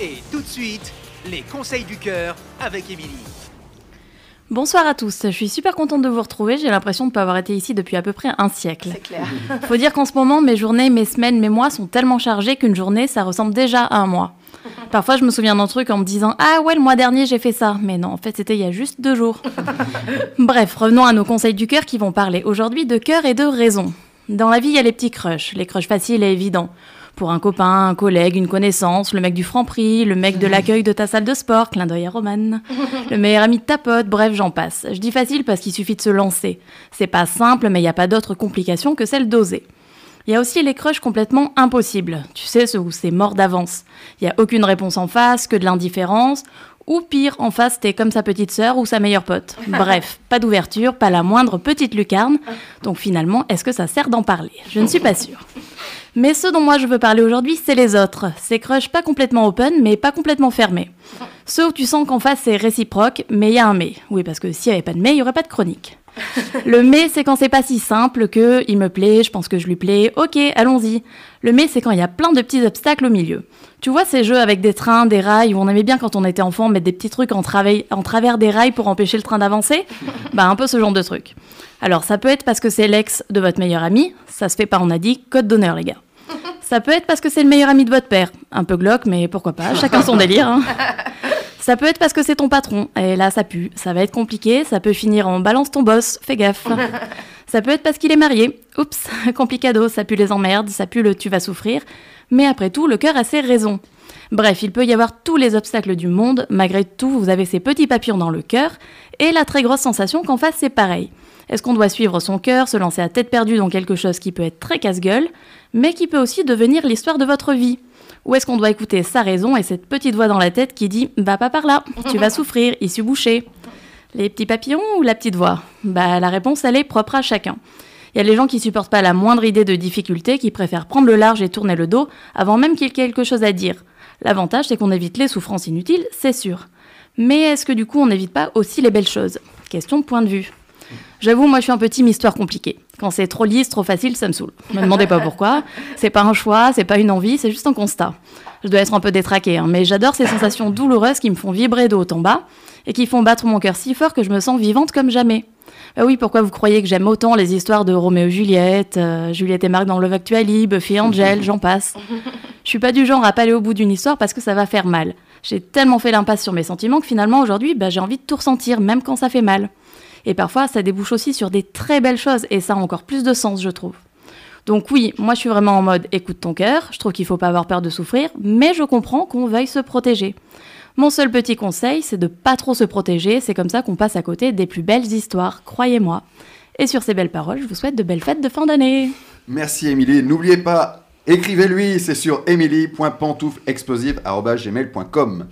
Et tout de suite, les conseils du cœur avec Émilie. Bonsoir à tous, je suis super contente de vous retrouver, j'ai l'impression de ne pas avoir été ici depuis à peu près un siècle. C'est clair. Faut dire qu'en ce moment, mes journées, mes semaines, mes mois sont tellement chargés qu'une journée, ça ressemble déjà à un mois. Parfois, je me souviens d'un truc en me disant Ah ouais, le mois dernier, j'ai fait ça. Mais non, en fait, c'était il y a juste deux jours. Bref, revenons à nos conseils du cœur qui vont parler aujourd'hui de cœur et de raison. Dans la vie, il y a les petits crushs, les crushs faciles et évidents. Pour un copain, un collègue, une connaissance, le mec du franc prix, le mec de l'accueil de ta salle de sport, clin d'œil à Romane, le meilleur ami de ta pote, bref, j'en passe. Je dis facile parce qu'il suffit de se lancer. C'est pas simple, mais il n'y a pas d'autre complication que celle d'oser. Il y a aussi les crushs complètement impossibles. Tu sais, ceux où c'est mort d'avance. Il n'y a aucune réponse en face, que de l'indifférence. Ou pire, en face, t'es comme sa petite sœur ou sa meilleure pote. Bref, pas d'ouverture, pas la moindre petite lucarne. Donc finalement, est-ce que ça sert d'en parler? Je ne suis pas sûre. Mais ce dont moi je veux parler aujourd'hui, c'est les autres. Ces crushs pas complètement open, mais pas complètement fermés. Ceux où tu sens qu'en face c'est réciproque, mais il y a un mais. Oui, parce que s'il n'y avait pas de mais, il n'y aurait pas de chronique. Le mais, c'est quand c'est pas si simple que il me plaît, je pense que je lui plais, ok, allons-y. Le mais, c'est quand il y a plein de petits obstacles au milieu. Tu vois ces jeux avec des trains, des rails, où on aimait bien quand on était enfant mettre des petits trucs en, en travers des rails pour empêcher le train d'avancer? Bah un peu ce genre de truc. Alors ça peut être parce que c'est l'ex de votre meilleur ami, ça se fait pas, on a dit, code d'honneur les gars. Ça peut être parce que c'est le meilleur ami de votre père. Un peu glauque, mais pourquoi pas, chacun son délire. hein. Ça peut être parce que c'est ton patron, et là ça pue, ça va être compliqué, ça peut finir en balance ton boss, fais gaffe. Ça peut être parce qu'il est marié, oups, complicado, ça pue les emmerdes, ça pue le tu vas souffrir, mais après tout, le cœur a ses raisons. Bref, il peut y avoir tous les obstacles du monde, malgré tout, vous avez ces petits papillons dans le cœur, et la très grosse sensation qu'en face c'est pareil. Est-ce qu'on doit suivre son cœur, se lancer à tête perdue dans quelque chose qui peut être très casse-gueule, mais qui peut aussi devenir l'histoire de votre vie? Ou est-ce qu'on doit écouter sa raison et cette petite voix dans la tête qui dit Va pas par là, tu vas souffrir, issue bouchée Les petits papillons ou la petite voix? Bah la réponse elle est propre à chacun. Il y a les gens qui supportent pas la moindre idée de difficulté, qui préfèrent prendre le large et tourner le dos avant même qu'il y ait quelque chose à dire. L'avantage c'est qu'on évite les souffrances inutiles, c'est sûr. Mais est-ce que du coup on n'évite pas aussi les belles choses? Question de point de vue. J'avoue, moi je suis un petit histoire compliquée. Quand c'est trop lisse, trop facile, ça me saoule. Me demandez pas pourquoi. C'est pas un choix, c'est pas une envie, c'est juste un constat. Je dois être un peu détraquée, hein, mais j'adore ces sensations douloureuses qui me font vibrer de haut en bas et qui font battre mon cœur si fort que je me sens vivante comme jamais. Bah oui, pourquoi vous croyez que j'aime autant les histoires de Roméo et Juliette, euh, Juliette et Marc dans Love Actually, Buffy et Angel, j'en passe. Je suis pas du genre à pas aller au bout d'une histoire parce que ça va faire mal. J'ai tellement fait l'impasse sur mes sentiments que finalement aujourd'hui, bah, j'ai envie de tout ressentir, même quand ça fait mal. Et parfois, ça débouche aussi sur des très belles choses, et ça a encore plus de sens, je trouve. Donc oui, moi je suis vraiment en mode écoute ton cœur, je trouve qu'il faut pas avoir peur de souffrir, mais je comprends qu'on veuille se protéger. Mon seul petit conseil, c'est de pas trop se protéger, c'est comme ça qu'on passe à côté des plus belles histoires, croyez-moi. Et sur ces belles paroles, je vous souhaite de belles fêtes de fin d'année. Merci Émilie. N'oubliez pas, écrivez-lui, c'est sur emily.pantouflexplosive.gmail.com.